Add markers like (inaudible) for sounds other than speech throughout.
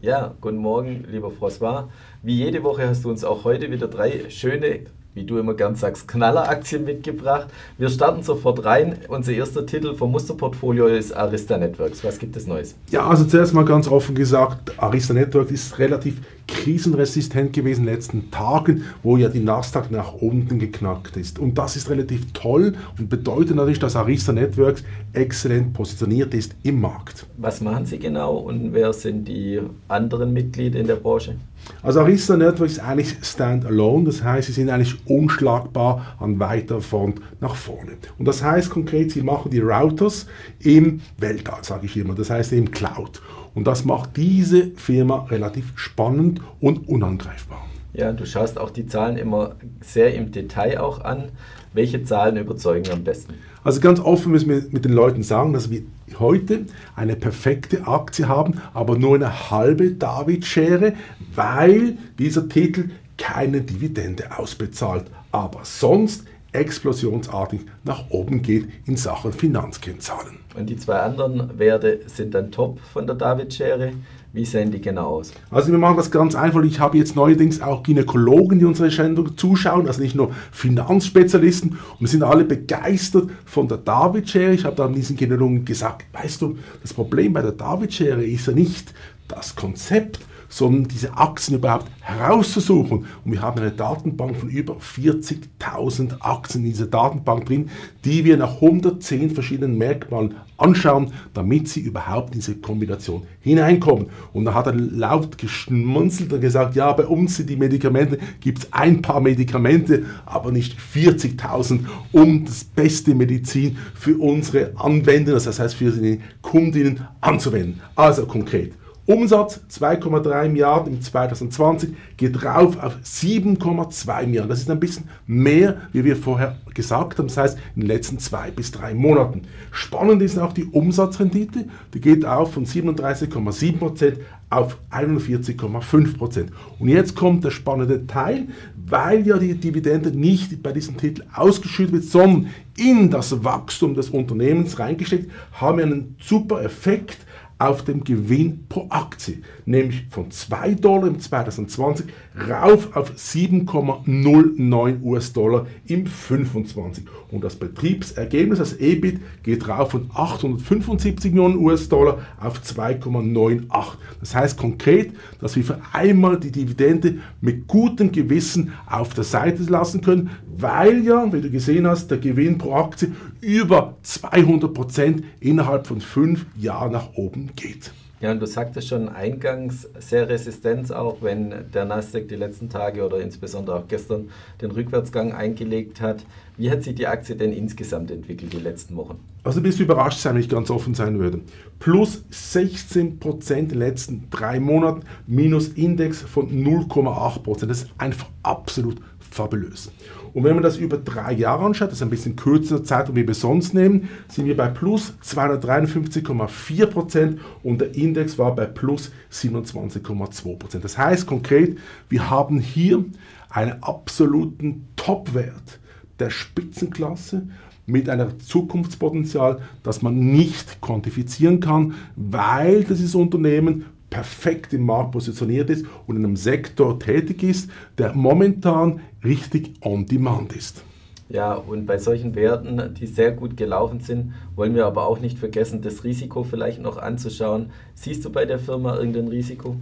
Ja, guten Morgen, lieber François. Wie jede Woche hast du uns auch heute wieder drei schöne wie du immer gern sagst, Knalleraktien mitgebracht. Wir starten sofort rein. Unser erster Titel vom Musterportfolio ist Arista Networks. Was gibt es Neues? Ja, also zuerst mal ganz offen gesagt, Arista Networks ist relativ krisenresistent gewesen in den letzten Tagen, wo ja die Nasdaq nach unten geknackt ist. Und das ist relativ toll und bedeutet natürlich, dass Arista Networks exzellent positioniert ist im Markt. Was machen Sie genau und wer sind die anderen Mitglieder in der Branche? Also Arista Networks ist eigentlich standalone, das heißt, sie sind eigentlich unschlagbar an weiter Front nach vorne. Und das heißt konkret, sie machen die Routers im Weltall, sage ich immer, das heißt im Cloud. Und das macht diese Firma relativ spannend und unangreifbar. Ja, du schaust auch die Zahlen immer sehr im Detail auch an. Welche Zahlen überzeugen am besten? Also ganz offen müssen wir mit den Leuten sagen, dass wir heute eine perfekte Aktie haben, aber nur eine halbe David-Schere, weil dieser Titel keine Dividende ausbezahlt, aber sonst explosionsartig nach oben geht in Sachen Finanzkennzahlen. Und die zwei anderen Werte sind dann top von der David-Schere. Wie sehen die genau aus? Also wir machen das ganz einfach. Ich habe jetzt neuerdings auch Gynäkologen, die unsere Sendung zuschauen, also nicht nur Finanzspezialisten. Und wir sind alle begeistert von der David-Schere. Ich habe dann diesen Gynäkologen gesagt, weißt du, das Problem bei der David-Schere ist ja nicht das Konzept, sondern diese Aktien überhaupt herauszusuchen. Und wir haben eine Datenbank von über 40.000 Aktien in dieser Datenbank drin, die wir nach 110 verschiedenen Merkmalen anschauen, damit sie überhaupt in diese Kombination hineinkommen. Und da hat er laut geschmunzelt und gesagt, ja, bei uns sind die Medikamente, gibt es ein paar Medikamente, aber nicht 40.000, um das beste Medizin für unsere Anwender, das heißt für die Kundinnen anzuwenden. Also konkret. Umsatz 2,3 Milliarden im 2020 geht rauf auf 7,2 Milliarden. Das ist ein bisschen mehr, wie wir vorher gesagt haben, das heißt in den letzten zwei bis drei Monaten. Spannend ist auch die Umsatzrendite, die geht auf von 37,7% auf 41,5%. Und jetzt kommt der spannende Teil, weil ja die Dividende nicht bei diesem Titel ausgeschüttet wird, sondern in das Wachstum des Unternehmens reingesteckt, haben wir einen super Effekt auf dem Gewinn pro Aktie, nämlich von 2 Dollar im 2020 rauf auf 7,09 US-Dollar im 25. Und das Betriebsergebnis, das EBIT, geht rauf von 875 Millionen US-Dollar auf 2,98. Das heißt konkret, dass wir für einmal die Dividende mit gutem Gewissen auf der Seite lassen können, weil ja, wie du gesehen hast, der Gewinn pro Aktie über 200 Prozent innerhalb von fünf Jahren nach oben geht. Ja, und du sagtest schon eingangs sehr Resistenz auch, wenn der Nasdaq die letzten Tage oder insbesondere auch gestern den Rückwärtsgang eingelegt hat. Wie hat sich die Aktie denn insgesamt entwickelt die letzten Wochen? Also bist du überrascht sein, wenn ich ganz offen sein würde. Plus 16 Prozent in den letzten drei Monaten, minus Index von 0,8 Prozent. Das ist einfach absolut fabulös. Und wenn man das über drei Jahre anschaut, das ist ein bisschen kürzere Zeit, wie wir sonst nehmen, sind wir bei plus 253,4 Prozent und der Index war bei plus 27,2 Prozent. Das heißt konkret, wir haben hier einen absoluten Topwert der Spitzenklasse mit einem Zukunftspotenzial, das man nicht quantifizieren kann, weil dieses Unternehmen perfekt im Markt positioniert ist und in einem Sektor tätig ist, der momentan richtig on demand ist. Ja, und bei solchen Werten, die sehr gut gelaufen sind, wollen wir aber auch nicht vergessen, das Risiko vielleicht noch anzuschauen. Siehst du bei der Firma irgendein Risiko?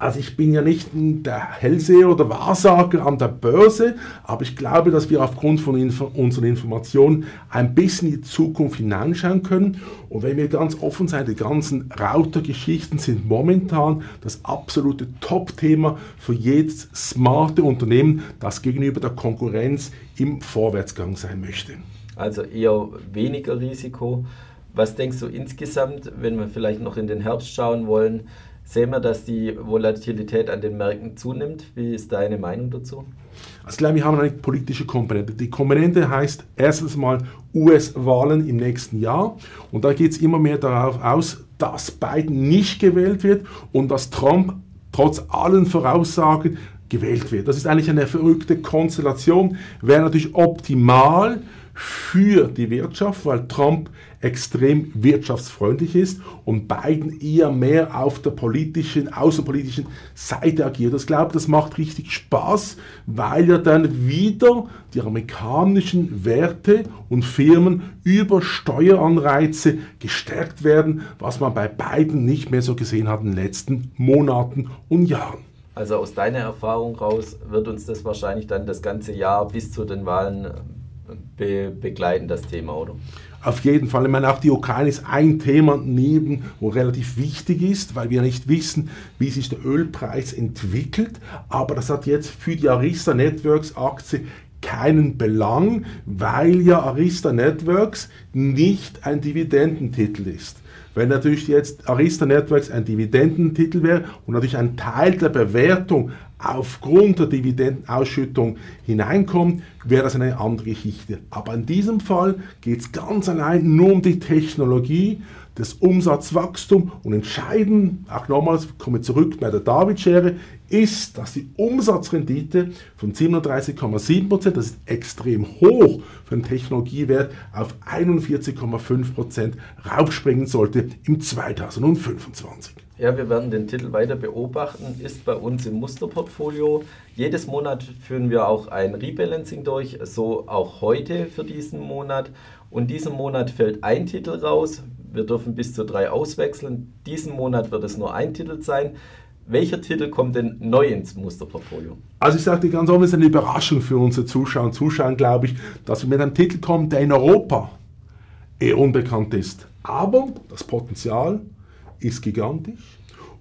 Also ich bin ja nicht der Hellseher oder Wahrsager an der Börse, aber ich glaube, dass wir aufgrund von Info unseren Informationen ein bisschen in die Zukunft hineinschauen können. Und wenn wir ganz offen sein, die ganzen Router-Geschichten sind momentan das absolute Top-Thema für jedes smarte Unternehmen, das gegenüber der Konkurrenz im Vorwärtsgang sein möchte. Also eher weniger Risiko. Was denkst du insgesamt, wenn wir vielleicht noch in den Herbst schauen wollen? Sehen wir, dass die Volatilität an den Märkten zunimmt? Wie ist deine Meinung dazu? Also glaube, wir haben eine politische Komponente. Die Komponente heißt erstens mal US-Wahlen im nächsten Jahr. Und da geht es immer mehr darauf aus, dass Biden nicht gewählt wird und dass Trump trotz allen Voraussagen gewählt wird. Das ist eigentlich eine verrückte Konstellation. Wäre natürlich optimal für die Wirtschaft, weil Trump extrem wirtschaftsfreundlich ist und Biden eher mehr auf der politischen, außenpolitischen Seite agiert. Ich glaube, das macht richtig Spaß, weil ja dann wieder die amerikanischen Werte und Firmen über Steueranreize gestärkt werden, was man bei Biden nicht mehr so gesehen hat in den letzten Monaten und Jahren. Also aus deiner Erfahrung raus wird uns das wahrscheinlich dann das ganze Jahr bis zu den Wahlen be begleiten, das Thema, oder? Auf jeden Fall. Ich meine, auch die Ukraine ist ein Thema neben, wo relativ wichtig ist, weil wir nicht wissen, wie sich der Ölpreis entwickelt. Aber das hat jetzt für die Arista Networks Aktie keinen Belang, weil ja Arista Networks nicht ein Dividendentitel ist. Wenn natürlich jetzt Arista Networks ein Dividendentitel wäre und natürlich ein Teil der Bewertung aufgrund der Dividendenausschüttung hineinkommt, wäre das eine andere Geschichte. Aber in diesem Fall geht es ganz allein nur um die Technologie, das Umsatzwachstum und entscheidend, auch nochmals, komme zurück bei der David-Schere, ist, dass die Umsatzrendite von 37,7%, das ist extrem hoch für einen Technologiewert, auf 41,5% raufspringen sollte im 2025. Ja, wir werden den Titel weiter beobachten, ist bei uns im Musterportfolio. Jedes Monat führen wir auch ein Rebalancing durch, so auch heute für diesen Monat. Und diesen Monat fällt ein Titel raus. Wir dürfen bis zu drei auswechseln. Diesen Monat wird es nur ein Titel sein. Welcher Titel kommt denn neu ins Musterportfolio? Also ich sage dir ganz offen, es ist eine Überraschung für unsere Zuschauer und Zuschauer, glaube ich, dass wir mit einem Titel kommen, der in Europa eher unbekannt ist. Aber das Potenzial ist gigantisch.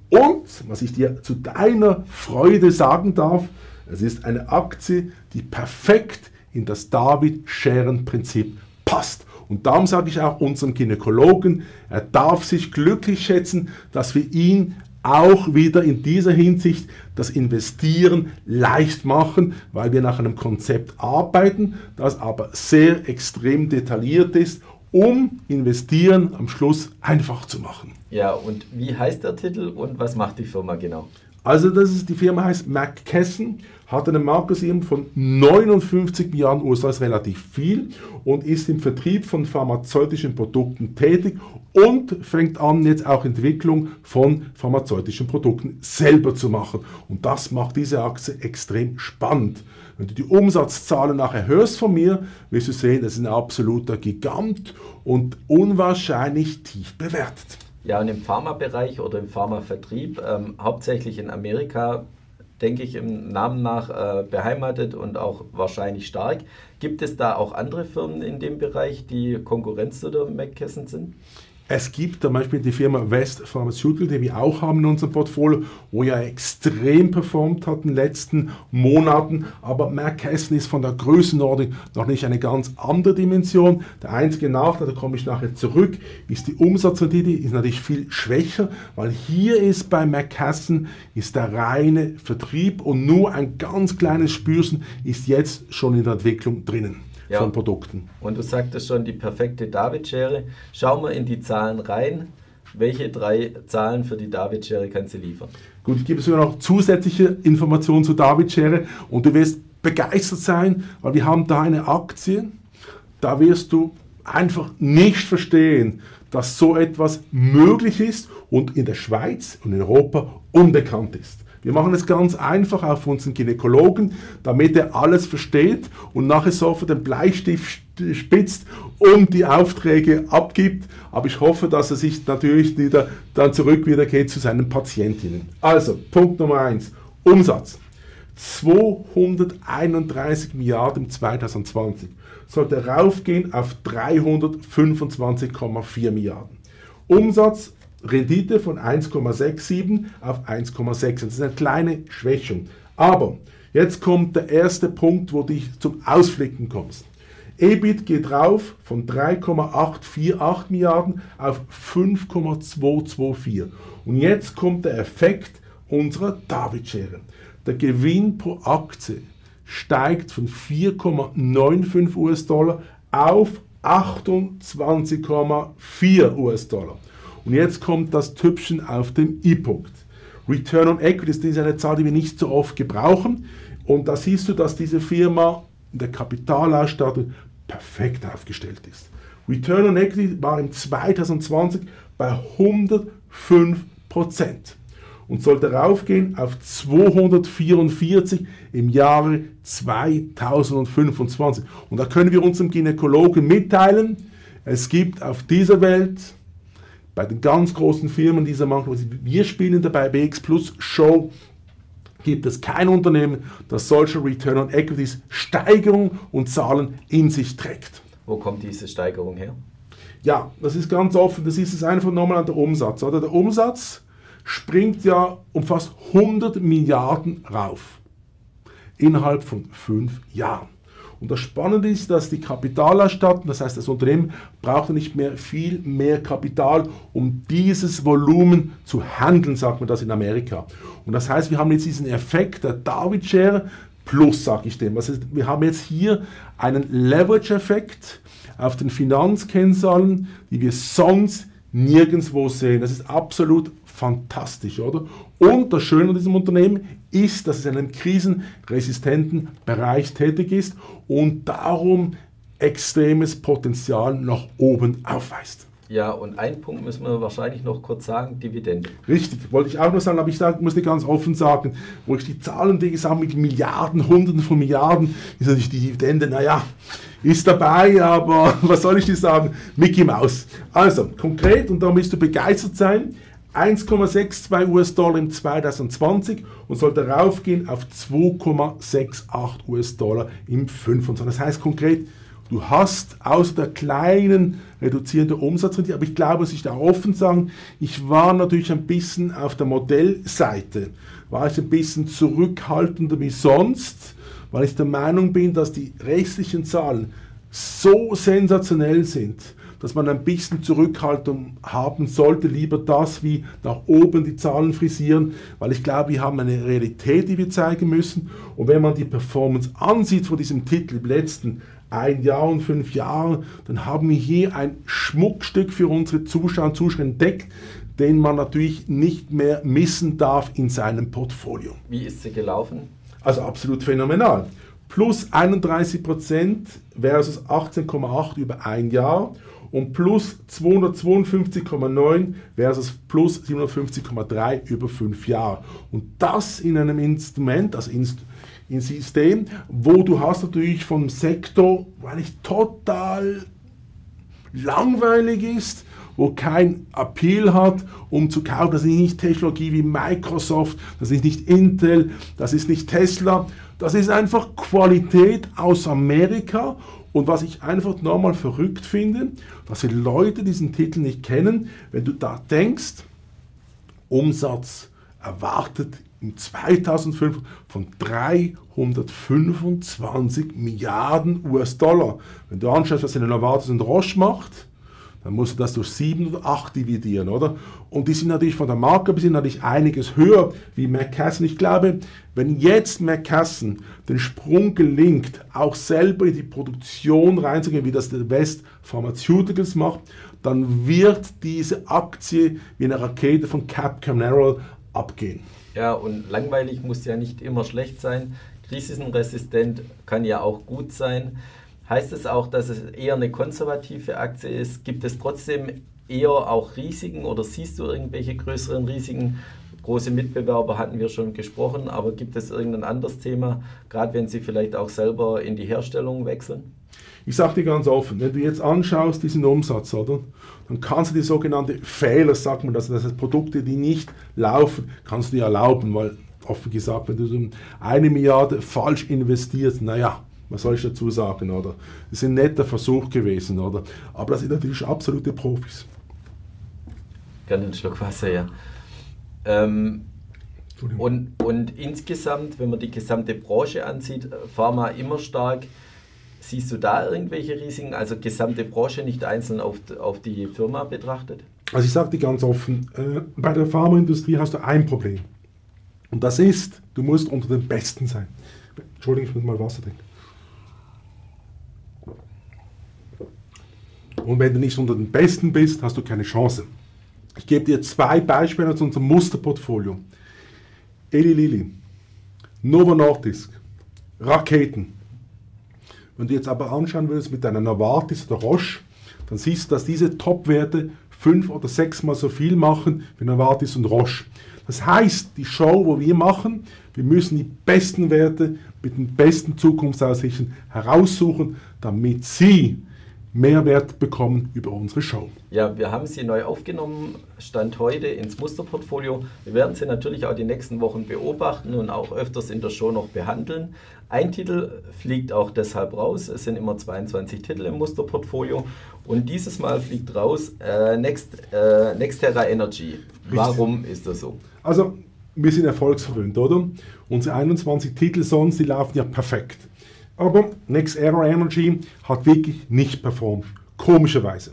Und, was ich dir zu deiner Freude sagen darf, es ist eine Aktie, die perfekt in das David-Scheren-Prinzip passt. Und darum sage ich auch unserem Gynäkologen, er darf sich glücklich schätzen, dass wir ihn auch wieder in dieser Hinsicht das Investieren leicht machen, weil wir nach einem Konzept arbeiten, das aber sehr extrem detailliert ist um Investieren am Schluss einfach zu machen. Ja, und wie heißt der Titel und was macht die Firma genau? Also das ist, die Firma heißt McKesson, hat eine Marktkapitalisierung von 59 Milliarden USA, ist relativ viel und ist im Vertrieb von pharmazeutischen Produkten tätig und fängt an jetzt auch Entwicklung von pharmazeutischen Produkten selber zu machen. Und das macht diese Aktie extrem spannend. Wenn du die Umsatzzahlen nachher hörst von mir, wirst du sehen, das ist ein absoluter Gigant und unwahrscheinlich tief bewertet. Ja, und im Pharmabereich oder im Pharmavertrieb, ähm, hauptsächlich in Amerika, denke ich, im Namen nach äh, beheimatet und auch wahrscheinlich stark. Gibt es da auch andere Firmen in dem Bereich, die Konkurrenz zu der McKesson sind? Es gibt zum Beispiel die Firma West Pharmaceutical, die wir auch haben in unserem Portfolio, wo ja extrem performt hat in den letzten Monaten. Aber McKesson ist von der Größenordnung noch nicht eine ganz andere Dimension. Der einzige Nachteil, da komme ich nachher zurück, ist die Umsatzrendite, ist natürlich viel schwächer, weil hier ist bei McKesson ist der reine Vertrieb und nur ein ganz kleines Spürsen ist jetzt schon in der Entwicklung drinnen ja. von Produkten. Und du sagtest schon, die perfekte David-Schere. Schauen wir in die Zahlen rein. Welche drei Zahlen für die David-Schere kannst du liefern? Gut, ich gebe sogar noch zusätzliche Informationen zur David-Schere und du wirst begeistert sein, weil wir haben da eine Aktie, da wirst du einfach nicht verstehen, dass so etwas möglich ist und in der Schweiz und in Europa unbekannt ist. Wir machen es ganz einfach auf unseren Gynäkologen, damit er alles versteht und nachher sofort den Bleistift spitzt und die Aufträge abgibt. Aber ich hoffe, dass er sich natürlich wieder dann zurück wieder geht zu seinen Patientinnen. Also, Punkt Nummer 1, Umsatz. 231 Milliarden im 2020 sollte raufgehen auf 325,4 Milliarden. Umsatz Rendite von 1,67 auf 1,6. Das ist eine kleine Schwächung. Aber jetzt kommt der erste Punkt, wo du zum Ausflicken kommst. EBIT geht rauf von 3,848 Milliarden auf 5,224. Und jetzt kommt der Effekt unserer David-Schere. Der Gewinn pro Aktie steigt von 4,95 US-Dollar auf 28,4 US-Dollar. Und jetzt kommt das Tüpfchen auf dem I-Punkt. Return on Equity ist eine Zahl, die wir nicht so oft gebrauchen. Und da siehst du, dass diese Firma in der Kapitalausstattung perfekt aufgestellt ist. Return on Equity war im 2020 bei 105% und sollte raufgehen auf 244 im Jahre 2025. Und da können wir unserem Gynäkologen mitteilen, es gibt auf dieser Welt bei den ganz großen Firmen dieser Marke, wir spielen dabei BX Plus Show, gibt es kein Unternehmen, das solche Return on Equities Steigerung und Zahlen in sich trägt. Wo kommt diese Steigerung her? Ja, das ist ganz offen, das ist es einfach nochmal an der Umsatz. Oder? Der Umsatz springt ja um fast 100 Milliarden rauf innerhalb von fünf Jahren. Und das Spannende ist, dass die Kapitalerstattung, das heißt das Unternehmen, braucht nicht mehr viel mehr Kapital, um dieses Volumen zu handeln, sagt man das in Amerika. Und das heißt, wir haben jetzt diesen Effekt der David Share plus, sage ich dem. Das heißt, wir haben jetzt hier einen Leverage-Effekt auf den Finanzkennzahlen, die wir sonst nirgendwo sehen. Das ist absolut fantastisch, oder? Und das Schöne an diesem Unternehmen ist, dass es in einem krisenresistenten Bereich tätig ist und darum extremes Potenzial nach oben aufweist. Ja, und einen Punkt müssen wir wahrscheinlich noch kurz sagen, Dividende. Richtig, wollte ich auch noch sagen, aber ich sag, musste ganz offen sagen, wo ich die Zahlen, die gesagt mit Milliarden, Hunderten von Milliarden, ist natürlich die Dividende, naja, ist dabei, aber (laughs) was soll ich dir sagen? Mickey Mouse. Also, konkret, und da müsst du begeistert sein, 1,62 US-Dollar im 2020 und sollte raufgehen auf 2,68 US-Dollar im 25. Das heißt konkret, du hast außer der kleinen reduzierenden Umsatzrendite, aber ich glaube, muss ich da offen sagen, ich war natürlich ein bisschen auf der Modellseite, war ich ein bisschen zurückhaltender wie sonst, weil ich der Meinung bin, dass die restlichen Zahlen so sensationell sind, dass man ein bisschen Zurückhaltung haben sollte, lieber das wie nach oben die Zahlen frisieren, weil ich glaube, wir haben eine Realität, die wir zeigen müssen. Und wenn man die Performance ansieht von diesem Titel im letzten ein Jahr und fünf Jahre, dann haben wir hier ein Schmuckstück für unsere Zuschauer und Zuschauer entdeckt, den man natürlich nicht mehr missen darf in seinem Portfolio. Wie ist sie gelaufen? Also absolut phänomenal. Plus 31% versus 18,8 über ein Jahr und plus 252,9 versus plus 750,3 über fünf Jahre. Und das in einem Instrument, also Inst ein System, wo du hast natürlich vom Sektor, weil ich total langweilig ist, wo kein Appeal hat, um zu kaufen. Das ist nicht Technologie wie Microsoft, das ist nicht Intel, das ist nicht Tesla. Das ist einfach Qualität aus Amerika und was ich einfach nochmal verrückt finde, dass die Leute diesen Titel nicht kennen, wenn du da denkst, Umsatz erwartet im 2005 von 325 Milliarden US-Dollar. Wenn du anschaust, was eine Novartis und Roche macht, dann musst du das durch 7 oder 8 dividieren, oder? Und die sind natürlich von der Marke, die sind natürlich einiges höher wie McKesson. Ich glaube, wenn jetzt McKesson den Sprung gelingt, auch selber in die Produktion reinzugehen, wie das der West Pharmaceuticals macht, dann wird diese Aktie wie eine Rakete von Cap Canaveral abgehen. Ja, und langweilig muss ja nicht immer schlecht sein. Krisenresistent kann ja auch gut sein. Heißt es auch, dass es eher eine konservative Aktie ist? Gibt es trotzdem eher auch Risiken oder siehst du irgendwelche größeren Risiken? Große Mitbewerber hatten wir schon gesprochen, aber gibt es irgendein anderes Thema, gerade wenn sie vielleicht auch selber in die Herstellung wechseln? Ich sage dir ganz offen, wenn du jetzt anschaust diesen Umsatz, oder, dann kannst du die sogenannte Fehler, sagt man das, das heißt Produkte, die nicht laufen, kannst du dir erlauben, weil offen gesagt, wenn du eine Milliarde falsch investierst, naja, was soll ich dazu sagen, oder? Das ist ein netter Versuch gewesen, oder? Aber das sind natürlich absolute Profis. Gerne einen Schluck Wasser, ja. Ähm, und, und insgesamt, wenn man die gesamte Branche ansieht, Pharma immer stark. Siehst du da irgendwelche Risiken, also gesamte Branche nicht einzeln auf, auf die Firma betrachtet? Also ich sage dir ganz offen, äh, bei der Pharmaindustrie hast du ein Problem. Und das ist, du musst unter den Besten sein. Entschuldigung, ich muss mal Wasser trinken. Und wenn du nicht unter den Besten bist, hast du keine Chance. Ich gebe dir zwei Beispiele aus unserem Musterportfolio. Eli Lilly, Novo Nordisk, Raketen. Wenn du jetzt aber anschauen würdest mit deiner Novartis oder Roche, dann siehst du, dass diese Top-Werte fünf oder sechsmal so viel machen wie Novartis und Roche. Das heißt, die Show, wo wir machen, wir müssen die besten Werte mit den besten Zukunftsaussichten heraussuchen, damit Sie Mehrwert bekommen über unsere Show. Ja, wir haben sie neu aufgenommen, Stand heute ins Musterportfolio. Wir werden sie natürlich auch die nächsten Wochen beobachten und auch öfters in der Show noch behandeln. Ein Titel fliegt auch deshalb raus. Es sind immer 22 Titel im Musterportfolio und dieses Mal fliegt raus äh, Next, äh, Nextera Energy. Warum ist das so? Also, wir sind erfolgsverwöhnt, oder? Unsere 21 Titel sonst, die laufen ja perfekt. Aber Next Era Energy hat wirklich nicht performt. Komischerweise.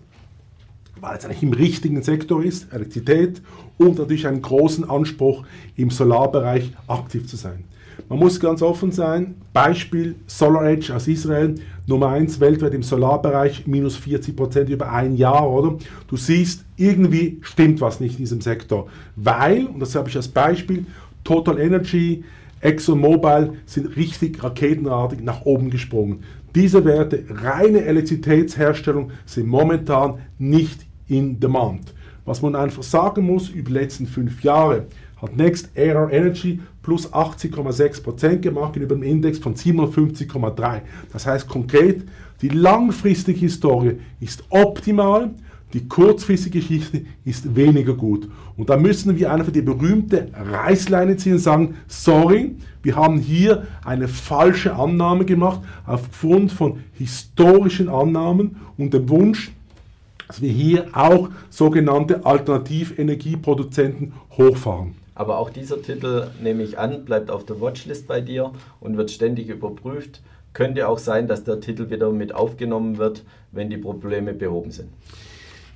Weil es eigentlich im richtigen Sektor ist, Elektrizität, und natürlich einen großen Anspruch im Solarbereich aktiv zu sein. Man muss ganz offen sein, Beispiel Solar Edge aus Israel, Nummer 1 weltweit im Solarbereich, minus 40 Prozent über ein Jahr, oder? Du siehst, irgendwie stimmt was nicht in diesem Sektor, weil, und das habe ich als Beispiel, Total Energy, ExxonMobil sind richtig raketenartig nach oben gesprungen. Diese Werte, reine Elektrizitätsherstellung, sind momentan nicht in Demand. Was man einfach sagen muss, über die letzten fünf Jahre hat Next Era Energy plus 80,6% gemacht gegenüber dem Index von 57,3. Das heißt konkret, die langfristige Historie ist optimal, die kurzfristige Geschichte ist weniger gut. Und da müssen wir einfach die berühmte Reißleine ziehen und sagen, sorry, wir haben hier eine falsche Annahme gemacht aufgrund von historischen Annahmen und dem Wunsch, dass wir hier auch sogenannte Alternativenergieproduzenten hochfahren. Aber auch dieser Titel, nehme ich an, bleibt auf der Watchlist bei dir und wird ständig überprüft. Könnte auch sein, dass der Titel wieder mit aufgenommen wird, wenn die Probleme behoben sind.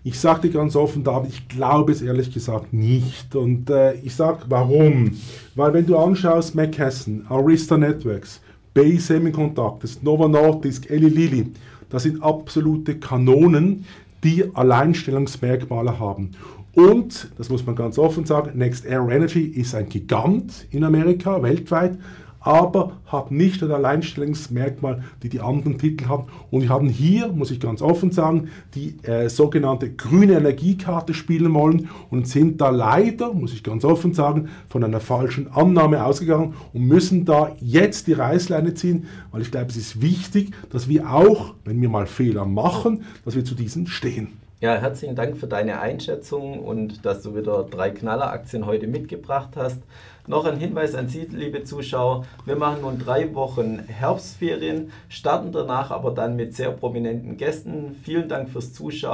Ich sage dir ganz offen, David, ich glaube es ehrlich gesagt nicht. Und äh, ich sage warum. Weil wenn du anschaust, McKesson, Arista Networks, Bay Semiconductors, Nova Nordisk, Eli Lilly, das sind absolute Kanonen, die Alleinstellungsmerkmale haben. Und, das muss man ganz offen sagen, Next Air Energy ist ein Gigant in Amerika, weltweit, aber hat nicht das Alleinstellungsmerkmal, die die anderen Titel haben. Und wir haben hier, muss ich ganz offen sagen, die äh, sogenannte grüne Energiekarte spielen wollen und sind da leider, muss ich ganz offen sagen, von einer falschen Annahme ausgegangen und müssen da jetzt die Reißleine ziehen, weil ich glaube, es ist wichtig, dass wir auch, wenn wir mal Fehler machen, dass wir zu diesen stehen. Ja, herzlichen Dank für deine Einschätzung und dass du wieder drei Knalleraktien heute mitgebracht hast. Noch ein Hinweis an Sie, liebe Zuschauer. Wir machen nun drei Wochen Herbstferien, starten danach aber dann mit sehr prominenten Gästen. Vielen Dank fürs Zuschauen.